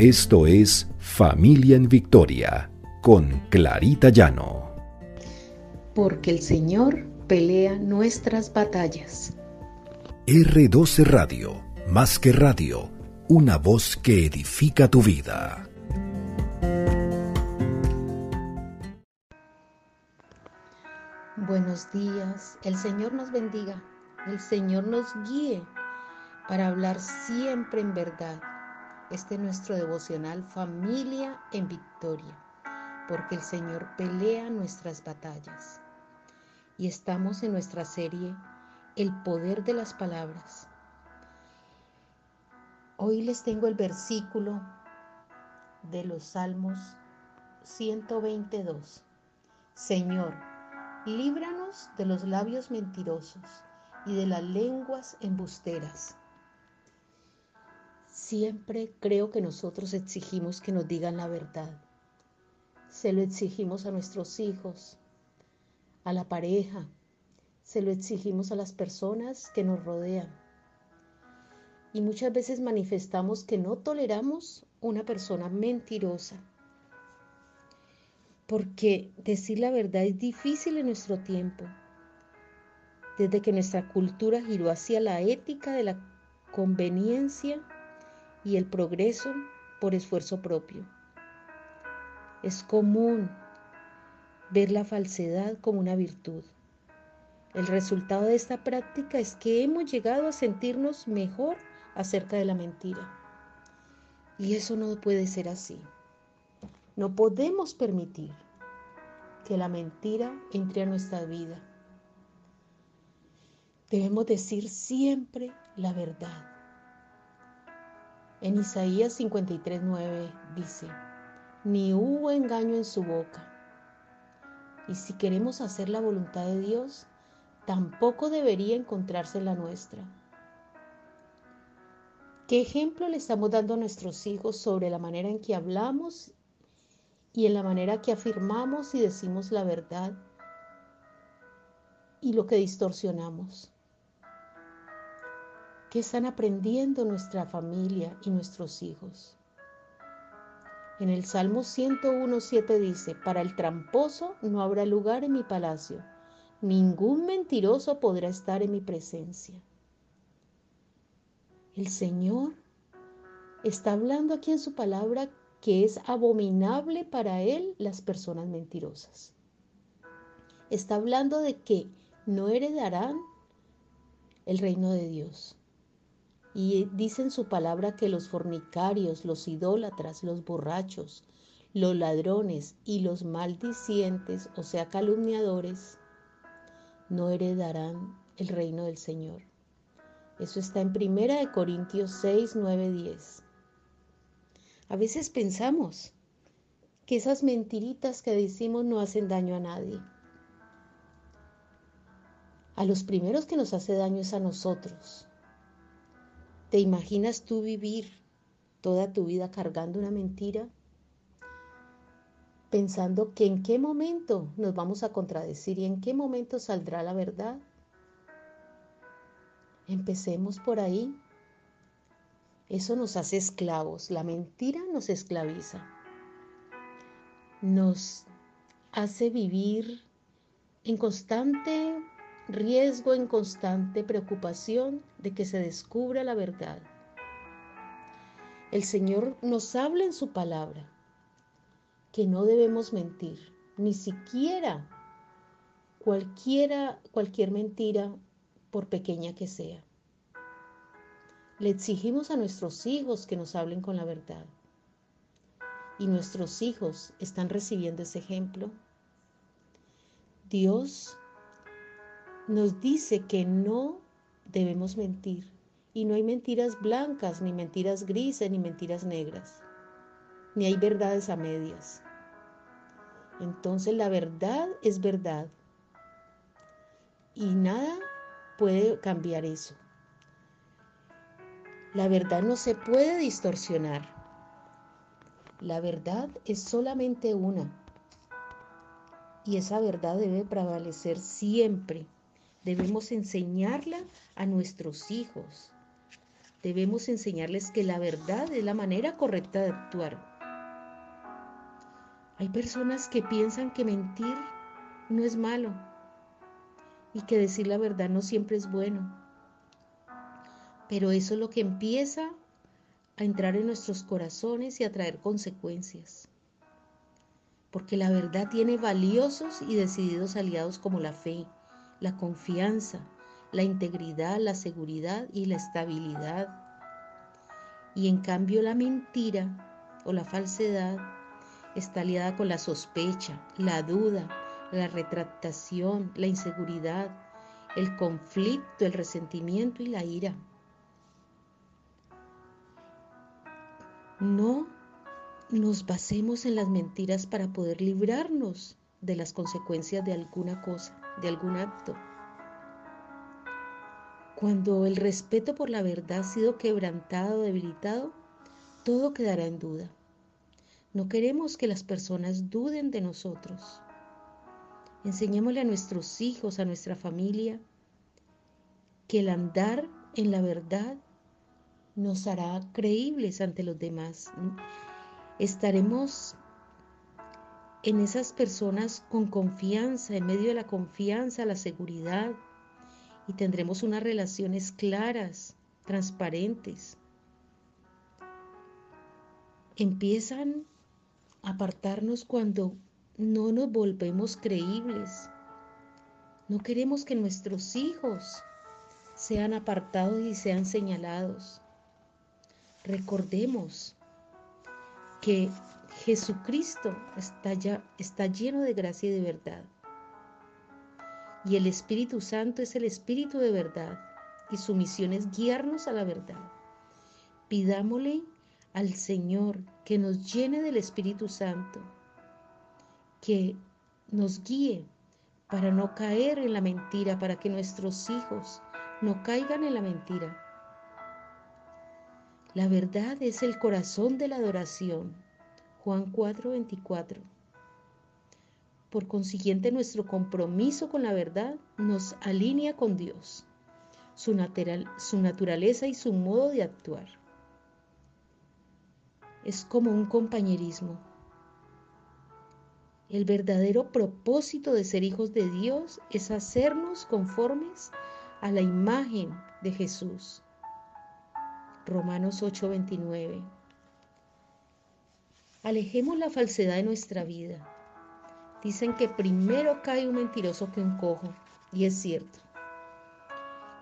Esto es Familia en Victoria con Clarita Llano. Porque el Señor pelea nuestras batallas. R12 Radio, más que radio, una voz que edifica tu vida. Buenos días, el Señor nos bendiga, el Señor nos guíe para hablar siempre en verdad este es nuestro devocional Familia en Victoria, porque el Señor pelea nuestras batallas. Y estamos en nuestra serie El poder de las palabras. Hoy les tengo el versículo de los Salmos 122. Señor, líbranos de los labios mentirosos y de las lenguas embusteras Siempre creo que nosotros exigimos que nos digan la verdad. Se lo exigimos a nuestros hijos, a la pareja, se lo exigimos a las personas que nos rodean. Y muchas veces manifestamos que no toleramos una persona mentirosa. Porque decir la verdad es difícil en nuestro tiempo. Desde que nuestra cultura giró hacia la ética de la conveniencia, y el progreso por esfuerzo propio. Es común ver la falsedad como una virtud. El resultado de esta práctica es que hemos llegado a sentirnos mejor acerca de la mentira. Y eso no puede ser así. No podemos permitir que la mentira entre a nuestra vida. Debemos decir siempre la verdad. En Isaías 53:9 dice, ni hubo engaño en su boca. Y si queremos hacer la voluntad de Dios, tampoco debería encontrarse la nuestra. ¿Qué ejemplo le estamos dando a nuestros hijos sobre la manera en que hablamos y en la manera que afirmamos y decimos la verdad y lo que distorsionamos? ¿Qué están aprendiendo nuestra familia y nuestros hijos? En el Salmo 101.7 dice, para el tramposo no habrá lugar en mi palacio, ningún mentiroso podrá estar en mi presencia. El Señor está hablando aquí en su palabra que es abominable para Él las personas mentirosas. Está hablando de que no heredarán el reino de Dios. Y dice en su palabra que los fornicarios, los idólatras, los borrachos, los ladrones y los maldicientes, o sea, calumniadores, no heredarán el reino del Señor. Eso está en Primera de Corintios 6, 9, 10. A veces pensamos que esas mentiritas que decimos no hacen daño a nadie. A los primeros que nos hace daño es a nosotros, ¿Te imaginas tú vivir toda tu vida cargando una mentira? Pensando que en qué momento nos vamos a contradecir y en qué momento saldrá la verdad. Empecemos por ahí. Eso nos hace esclavos. La mentira nos esclaviza. Nos hace vivir en constante riesgo en constante preocupación de que se descubra la verdad. El Señor nos habla en su palabra que no debemos mentir, ni siquiera cualquiera, cualquier mentira, por pequeña que sea. Le exigimos a nuestros hijos que nos hablen con la verdad. Y nuestros hijos están recibiendo ese ejemplo. Dios nos dice que no debemos mentir. Y no hay mentiras blancas, ni mentiras grises, ni mentiras negras. Ni hay verdades a medias. Entonces la verdad es verdad. Y nada puede cambiar eso. La verdad no se puede distorsionar. La verdad es solamente una. Y esa verdad debe prevalecer siempre. Debemos enseñarla a nuestros hijos, debemos enseñarles que la verdad es la manera correcta de actuar. Hay personas que piensan que mentir no es malo y que decir la verdad no siempre es bueno. Pero eso es lo que empieza a entrar en nuestros corazones y a traer consecuencias. Porque la verdad tiene valiosos y decididos aliados como la fe, la confianza, la integridad, la seguridad y la estabilidad. Y en cambio la mentira o la falsedad está aliada con la sospecha, la duda, la retractación, la inseguridad, el conflicto, el resentimiento y la ira. No nos basemos en las mentiras para poder librarnos de las consecuencias de alguna cosa, de algún acto. Cuando el respeto por la verdad ha sido quebrantado, debilitado, todo quedará en duda. No queremos que las personas duden de nosotros. Enseñémosle a nuestros hijos, a nuestra familia, que el andar en la verdad nos hará creíbles ante los demás. Estaremos en esas personas con confianza, en medio de la confianza, la seguridad, y tendremos unas relaciones claras, transparentes. Empiezan apartarnos cuando no nos volvemos creíbles. No queremos que nuestros hijos sean apartados y sean señalados. Recordemos que Jesucristo está, ya, está lleno de gracia y de verdad. Y el Espíritu Santo es el Espíritu de verdad y su misión es guiarnos a la verdad. Pidámosle al Señor que nos llene del Espíritu Santo, que nos guíe para no caer en la mentira, para que nuestros hijos no caigan en la mentira. La verdad es el corazón de la adoración. Juan 4:24. Por consiguiente, nuestro compromiso con la verdad nos alinea con Dios, su, su naturaleza y su modo de actuar es como un compañerismo. El verdadero propósito de ser hijos de Dios es hacernos conformes a la imagen de Jesús. Romanos 8:29. Alejemos la falsedad de nuestra vida. Dicen que primero cae un mentiroso que un cojo, y es cierto.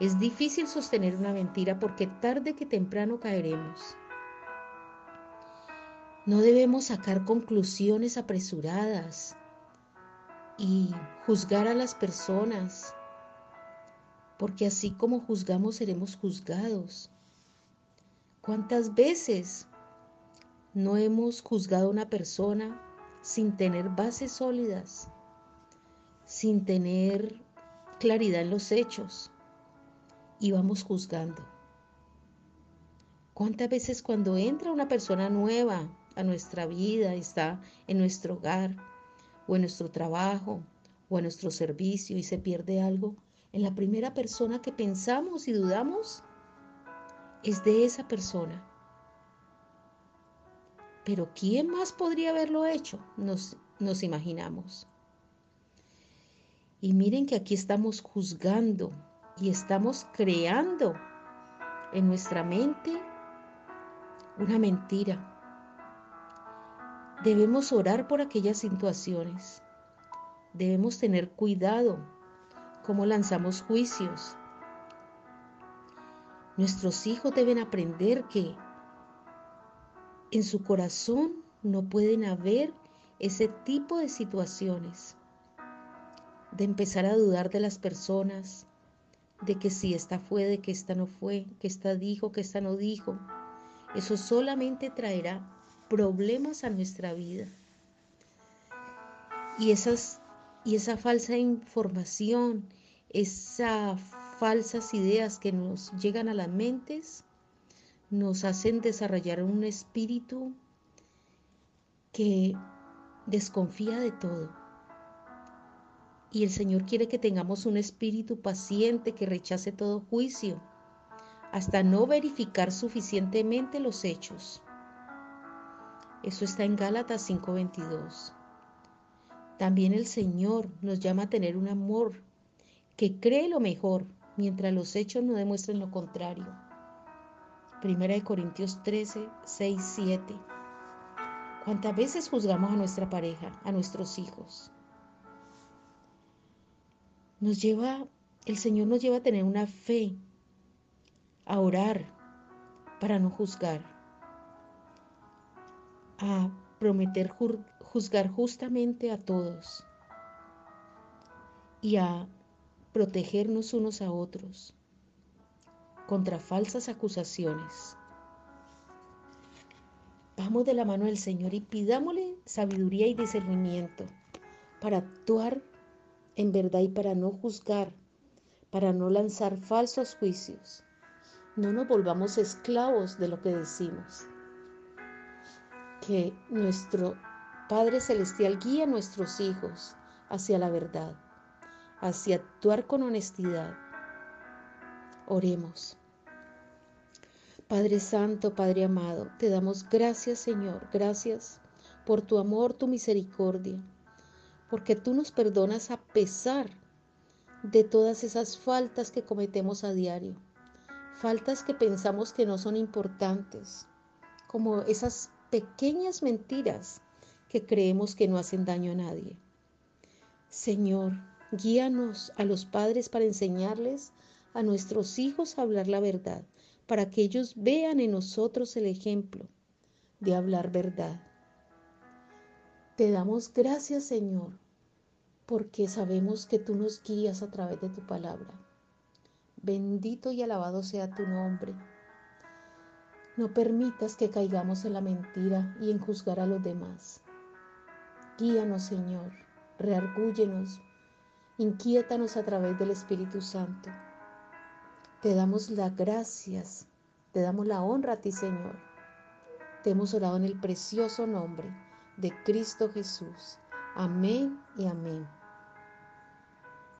Es difícil sostener una mentira porque tarde que temprano caeremos. No debemos sacar conclusiones apresuradas y juzgar a las personas, porque así como juzgamos seremos juzgados. ¿Cuántas veces no hemos juzgado a una persona sin tener bases sólidas, sin tener claridad en los hechos y vamos juzgando? ¿Cuántas veces cuando entra una persona nueva a nuestra vida, está en nuestro hogar o en nuestro trabajo o en nuestro servicio y se pierde algo, en la primera persona que pensamos y dudamos es de esa persona. Pero ¿quién más podría haberlo hecho? Nos, nos imaginamos. Y miren que aquí estamos juzgando y estamos creando en nuestra mente una mentira Debemos orar por aquellas situaciones. Debemos tener cuidado cómo lanzamos juicios. Nuestros hijos deben aprender que en su corazón no pueden haber ese tipo de situaciones, de empezar a dudar de las personas, de que si esta fue, de que esta no fue, que esta dijo, que esta no dijo. Eso solamente traerá problemas a nuestra vida. Y, esas, y esa falsa información, esas falsas ideas que nos llegan a las mentes, nos hacen desarrollar un espíritu que desconfía de todo. Y el Señor quiere que tengamos un espíritu paciente que rechace todo juicio hasta no verificar suficientemente los hechos. Eso está en Gálatas 5:22. También el Señor nos llama a tener un amor que cree lo mejor, mientras los hechos no demuestren lo contrario. Primera de Corintios 13, 6, 7. ¿Cuántas veces juzgamos a nuestra pareja, a nuestros hijos? Nos lleva, el Señor nos lleva a tener una fe, a orar para no juzgar, a prometer juzgar justamente a todos y a protegernos unos a otros contra falsas acusaciones. Vamos de la mano del Señor y pidámosle sabiduría y discernimiento para actuar en verdad y para no juzgar, para no lanzar falsos juicios. No nos volvamos esclavos de lo que decimos. Que nuestro Padre Celestial guíe a nuestros hijos hacia la verdad, hacia actuar con honestidad. Oremos. Padre Santo, Padre amado, te damos gracias Señor, gracias por tu amor, tu misericordia, porque tú nos perdonas a pesar de todas esas faltas que cometemos a diario, faltas que pensamos que no son importantes, como esas pequeñas mentiras que creemos que no hacen daño a nadie. Señor, guíanos a los padres para enseñarles a nuestros hijos a hablar la verdad para que ellos vean en nosotros el ejemplo de hablar verdad. Te damos gracias, Señor, porque sabemos que tú nos guías a través de tu palabra. Bendito y alabado sea tu nombre. No permitas que caigamos en la mentira y en juzgar a los demás. Guíanos, Señor, reargúyenos, inquiétanos a través del Espíritu Santo. Te damos las gracias, te damos la honra a ti, Señor. Te hemos orado en el precioso nombre de Cristo Jesús. Amén y amén.